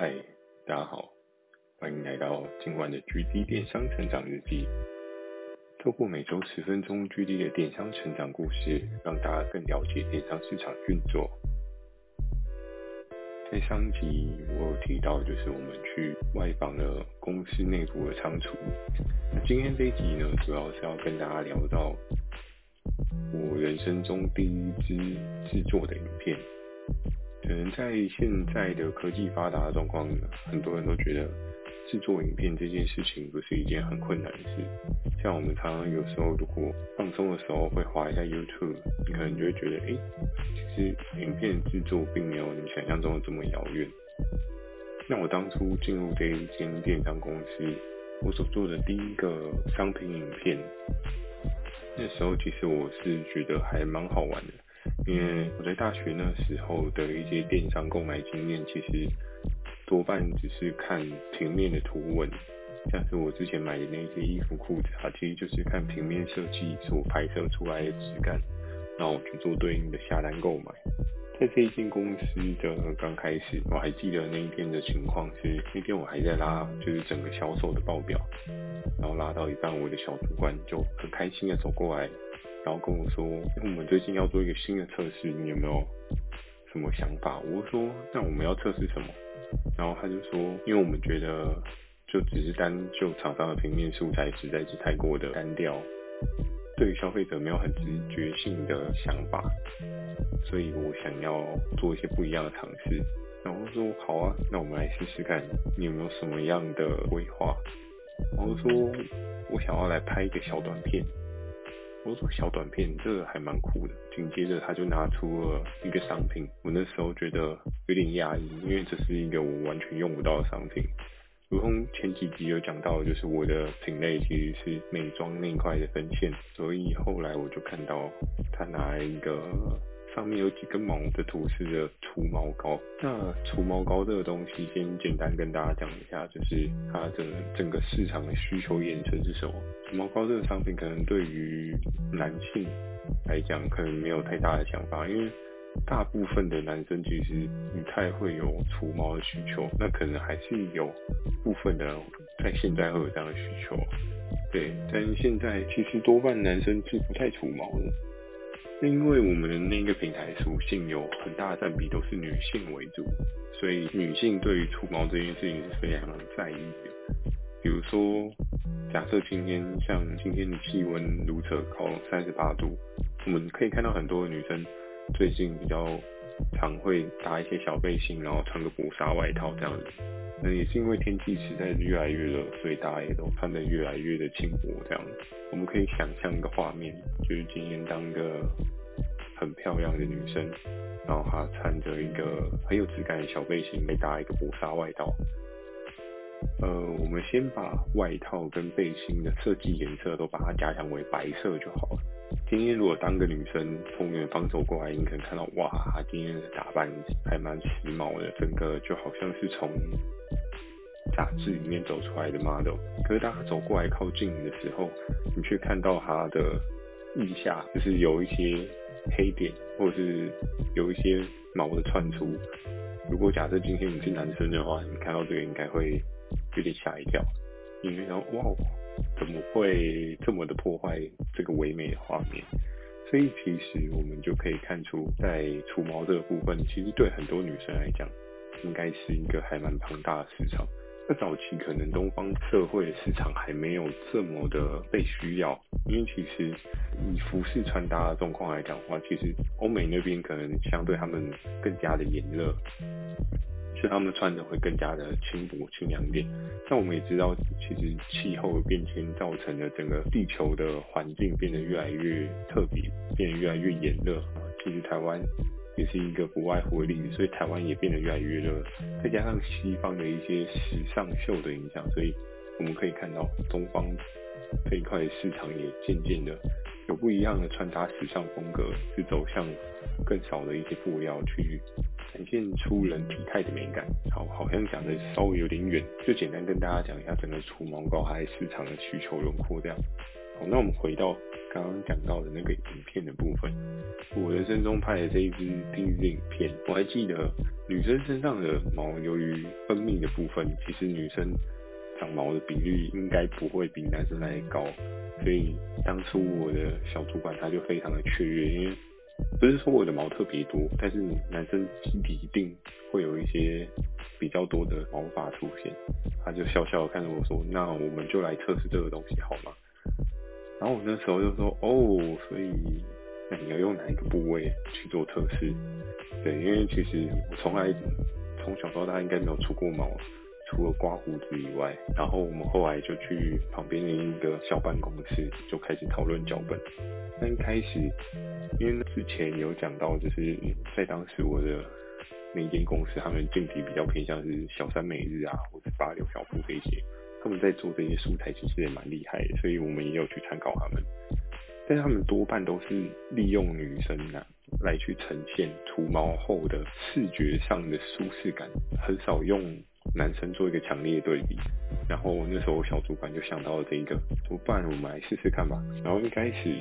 嗨，大家好，欢迎来到今晚的 GD 电商成长日记。透过每周十分钟 GD 的电商成长故事，让大家更了解电商市场运作。在上集我有提到，就是我们去外访了公司内部的仓储。那今天这一集呢，主要是要跟大家聊到我人生中第一支制作的影片。可能在现在的科技发达的状况，很多人都觉得制作影片这件事情不是一件很困难的事。像我们常常有时候如果放松的时候会滑一下 YouTube，你可能就会觉得，哎、其实影片制作并没有你想象中的这么遥远。那我当初进入这一间电商公司，我所做的第一个商品影片，那时候其实我是觉得还蛮好玩的。因为我在大学那时候的一些电商购买经验，其实多半只是看平面的图文，像是我之前买的那些衣服裤子啊，其实就是看平面设计所拍摄出来的质感，然后去做对应的下单购买。在这一间公司的刚开始，我还记得那一天的情况是，那天我还在拉，就是整个销售的报表，然后拉到一半，我的小主管就很开心的走过来。然后跟我说，因为我们最近要做一个新的测试，你有没有什么想法？我说，那我们要测试什么？然后他就说，因为我们觉得就只是单就厂商的平面素材实在是太过的单调，对于消费者没有很直觉性的想法，所以我想要做一些不一样的尝试。然后说，好啊，那我们来试试看，你有没有什么样的规划？然后说，我想要来拍一个小短片。我说小短片，这还蛮酷的。紧接着他就拿出了一个商品，我那时候觉得有点压抑，因为这是一个我完全用不到的商品。如同前几集有讲到，就是我的品类其实是美妆那一块的分线，所以后来我就看到他拿一个。上面有几根毛的图示的除毛膏。那除毛膏这个东西，先简单跟大家讲一下，就是它的整个市场的需求延伸是什么？除毛膏这个商品，可能对于男性来讲，可能没有太大的想法，因为大部分的男生其实不太会有除毛的需求。那可能还是有部分的在现在会有这样的需求，对。但是现在其实多半男生是不太除毛的。因为我们的那个平台属性有很大的占比都是女性为主，所以女性对于出毛这件事情是非常在意的。比如说，假设今天像今天的气温如此高，三十八度，我们可以看到很多女生最近比较常会搭一些小背心，然后穿个薄纱外套这样子。那也是因为天气实在是越来越热，所以大家也都穿得越来越的轻薄这样。我们可以想象一个画面，就是今天当个很漂亮的女生，然后她穿着一个很有质感的小背心，再搭一个薄纱外套。呃，我们先把外套跟背心的设计颜色都把它加强为白色就好了。今天如果当个女生从远方走过来，你可能看到哇，她今天的打扮还蛮时髦的，整个就好像是从杂志里面走出来的 model，可是当他走过来靠近你的时候，你却看到他的腋下就是有一些黑点，或者是有一些毛的窜出。如果假设今天你是男生的话，你看到这个应该会有点吓一跳，因为然后哇，怎么会这么的破坏这个唯美的画面？所以其实我们就可以看出，在除毛这个部分，其实对很多女生来讲，应该是一个还蛮庞大的市场。在早期，可能东方社会的市场还没有这么的被需要，因为其实以服饰穿搭的状况来讲的话，其实欧美那边可能相对他们更加的炎热，所以他们穿的会更加的轻薄、清凉点。那我们也知道，其实气候的变迁造成了整个地球的环境变得越来越特别，变得越来越炎热。其实台湾。也是一个不外乎的例子，所以台湾也变得越来越热，再加上西方的一些时尚秀的影响，所以我们可以看到东方这一块市场也渐渐的有不一样的穿搭时尚风格，是走向更少的一些布料去展现出人体态的美感。好，好像讲的稍微有点远，就简单跟大家讲一下整个除毛膏还市场的需求轮廓这样。好，那我们回到刚刚讲到的那个影片的部分，我人生中拍的这一支第一支影片，我还记得女生身上的毛由于分泌的部分，其实女生长毛的比率应该不会比男生来高，所以当初我的小主管他就非常的雀跃，因为不是说我的毛特别多，但是男生身体一定会有一些比较多的毛发出现，他就笑笑看着我说：“那我们就来测试这个东西好吗？”然后我那时候就说：“哦，所以那你要用哪一个部位去做测试？”对，因为其实我从来从小到大应该没有出过毛。除了刮胡子以外，然后我们后来就去旁边的一个小办公室，就开始讨论脚本。但一开始，因为之前有讲到，就是在当时我的那间公司，他们竞品比较偏向是小三美日啊，或者八六小铺这些，他们在做这些素材其实也蛮厉害的，所以我们也有去参考他们。但他们多半都是利用女生啊来去呈现除毛后的视觉上的舒适感，很少用。男生做一个强烈的对比，然后那时候小主管就想到了这一个，怎么办？我们来试试看吧。然后一开始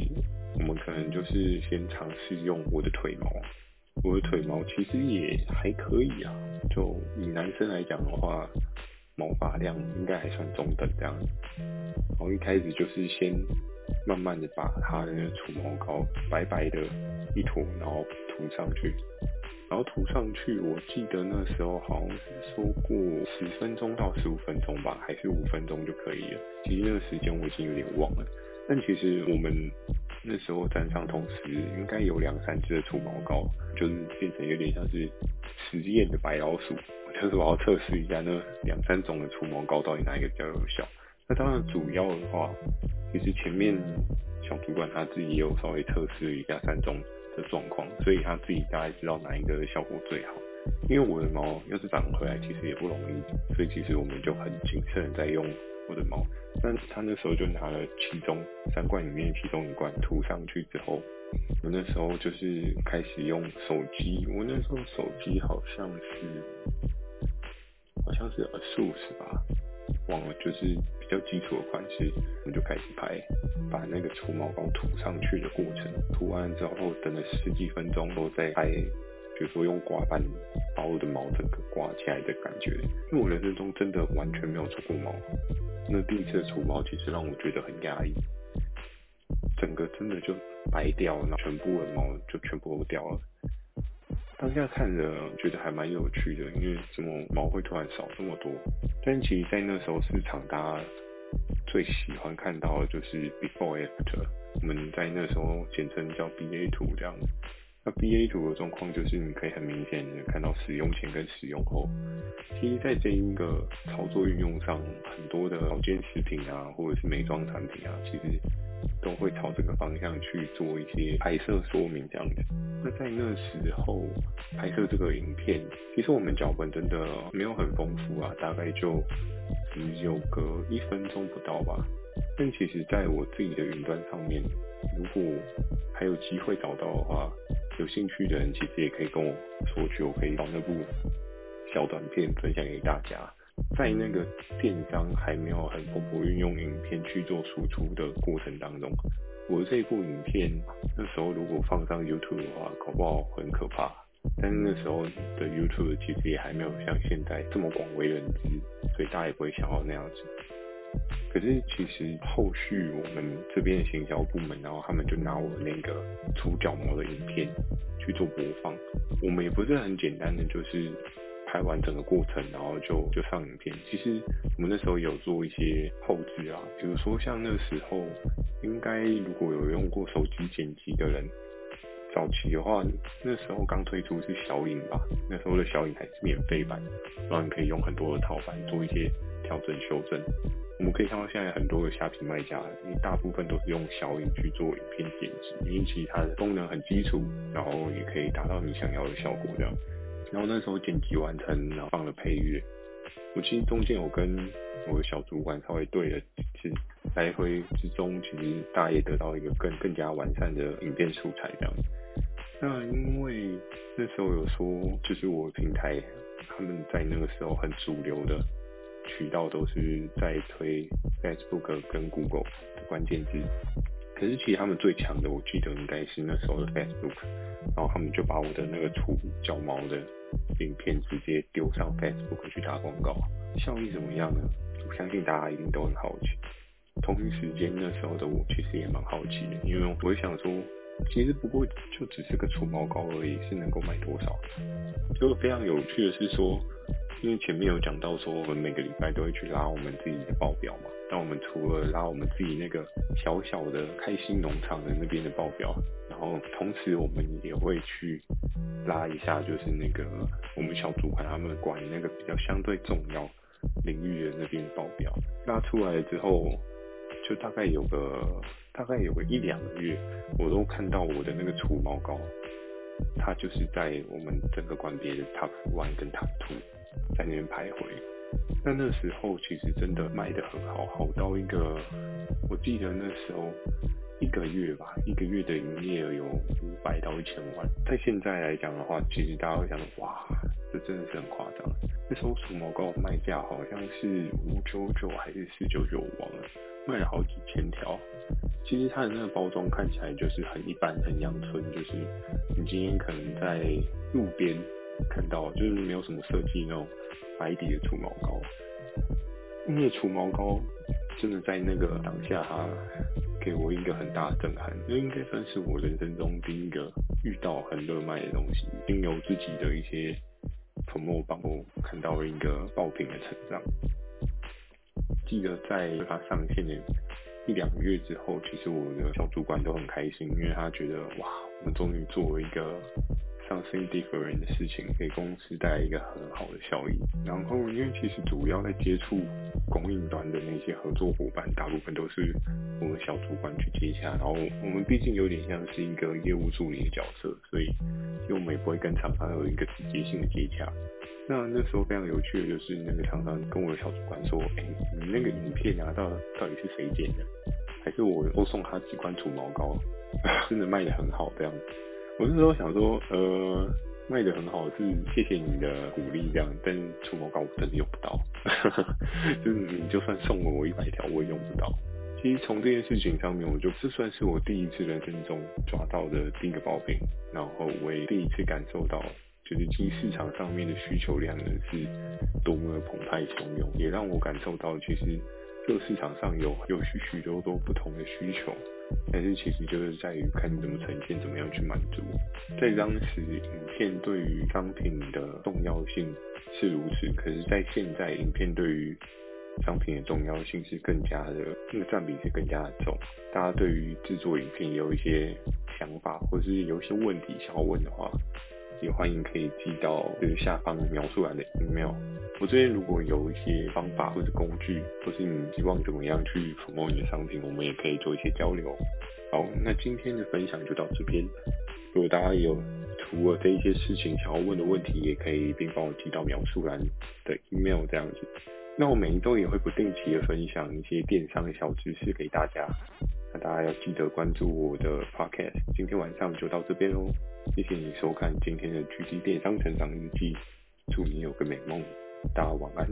我们可能就是先尝试用我的腿毛，我的腿毛其实也还可以啊，就以男生来讲的话，毛发量应该还算中等这样。然后一开始就是先慢慢的把他的那个除毛膏白白的一坨，然后涂上去。然后涂上去，我记得那时候好像是说过十分钟到十五分钟吧，还是五分钟就可以了。其实那个时间我已经有点忘了。但其实我们那时候站上同时，应该有两三支的除毛膏，就是变成有点像是实验的白老鼠，就是我要测试一下那两三种的除毛膏到底哪一个比较有效。那当然主要的话，其实前面小主管他自己也有稍微测试一下三种。的状况，所以他自己大概知道哪一个效果最好。因为我的毛要是长回来，其实也不容易，所以其实我们就很谨慎在用我的毛。但他那时候就拿了其中三罐里面其中一罐涂上去之后，我那时候就是开始用手机，我那时候手机好像是好像是 ASUS 吧。忘了，就是比较基础的款式，我们就开始拍，把那个除毛膏涂上去的过程。涂完之后，等了十几分钟，后再拍，比如说用刮板把我的毛整个刮起来的感觉。因为我人生中真的完全没有除过毛，那第一次的除毛其实让我觉得很压抑，整个真的就白掉，然后全部的毛就全部都掉了。当下看着觉得还蛮有趣的，因为怎么毛会突然少这么多？但其实，在那时候市场，大家最喜欢看到的就是 before after，我们在那时候简称叫 BA 图这样。那 BA 图的状况就是，你可以很明显的看到使用前跟使用后。其实，在这一个操作运用上，很多的保健食品啊，或者是美妆产品啊，其实。都会朝这个方向去做一些拍摄说明这样子。那在那时候拍摄这个影片，其实我们脚本真的没有很丰富啊，大概就只有个一分钟不到吧。但其实在我自己的云端上面，如果还有机会找到的话，有兴趣的人其实也可以跟我说去，我可以把那部小短片分享给大家。在那个电商还没有很蓬勃运用影片去做输出的过程当中，我这部影片那时候如果放上 YouTube 的话，搞不好很可怕。但是那时候的 YouTube 其实也还没有像现在这么广为人知，所以大家也不会想要那样子。可是其实后续我们这边的行销部门，然后他们就拿我那个除脚毛的影片去做播放，我们也不是很简单的就是。拍完整个过程，然后就就上影片。其实我们那时候有做一些后置啊，比如说像那时候，应该如果有用过手机剪辑的人，早期的话，那时候刚推出是小影吧，那时候的小影还是免费版，然后你可以用很多的套版做一些调整修正。我们可以看到现在很多的虾皮卖家，因为大部分都是用小影去做影片剪辑，因为其他的功能很基础，然后也可以达到你想要的效果这样。然后那时候剪辑完成，然后放了配乐。我其实中间有跟我的小主管稍微对了几次，来回之中，其实大家也得到一个更更加完善的影片素材这样。那因为那时候有说，就是我平台他们在那个时候很主流的渠道都是在推 Facebook 跟 Google，关键字。可是其实他们最强的，我记得应该是那时候的 Facebook，然后他们就把我的那个土脚毛的影片直接丢上 Facebook 去打广告，效益怎么样呢？我相信大家一定都很好奇。同一时间那时候的我其实也蛮好奇的，因为我想说，其实不过就只是个除毛膏而已，是能够买多少？就非常有趣的是说，因为前面有讲到说，我们每个礼拜都会去拉我们自己的报表嘛。那我们除了拉我们自己那个小小的开心农场的那边的报表，然后同时我们也会去拉一下，就是那个我们小主管他们管那个比较相对重要领域的那边的报表，拉出来之后，就大概有个大概有个一两个月，我都看到我的那个除毛膏，它就是在我们整个管别的 top one 跟 top two 在那边徘徊。但那时候其实真的卖得很好，好到一个，我记得那时候一个月吧，一个月的营业额有五百到一千万。在现在来讲的话，其实大家会想，哇，这真的是很夸张。那时候除毛膏卖价好像是五九九还是四九九，忘了，卖了好几千条。其实它的那个包装看起来就是很一般，很阳春，就是你今天可能在路边看到，就是没有什么设计那种。白底的除毛膏，因为除毛膏真的在那个当下，它给我一个很大的震撼，那应该算是我人生中第一个遇到很热卖的东西。经由自己的一些粉末帮我看到了一个爆品的成长。记得在它上线的一两个月之后，其实我的小主管都很开心，因为他觉得哇，我们终于做了一个。Something different 的事情，给公司带来一个很好的效益。然后，因为其实主要在接触供应端的那些合作伙伴，大部分都是我们小主管去接洽。然后，我们毕竟有点像是一个业务助理的角色，所以我们也不会跟厂商有一个直接性的接洽。那那时候非常有趣的就是，那个厂商跟我的小主管说：“哎、欸，你那个影片拿，到到底是谁剪的？还是我多送他几罐除毛膏，真的卖得很好这样子。”我那时候想说，呃，卖得很好，是谢谢你的鼓励这样，但除毛膏我真的用不到，就是你就算送了我一百条，我也用不到。其实从这件事情上面，我就这算是我第一次人生中抓到的第一个爆品，然后我也第一次感受到，就是其实市场上面的需求量呢是多么的澎湃汹涌，也让我感受到其实这个市场上有有许许多多不同的需求。但是其实就是在于看你怎么呈现，怎么样去满足。在当时，影片对于商品的重要性是如此，可是，在现在，影片对于商品的重要性是更加的，那个占比是更加的重。大家对于制作影片有一些想法，或者是有一些问题想要问的话，也欢迎可以寄到就是下方描述栏的 email。我这边如果有一些方法或者工具，或是你希望怎么样去 promote 你的商品，我们也可以做一些交流。好，那今天的分享就到这边。如果大家有除了这一些事情想要问的问题，也可以并帮我寄到描述栏的 email 这样子。那我每一周也会不定期的分享一些电商的小知识给大家。大家要记得关注我的 podcast，今天晚上就到这边喽。谢谢你收看今天的《狙击电商成长日记》，祝你有个美梦，大家晚安。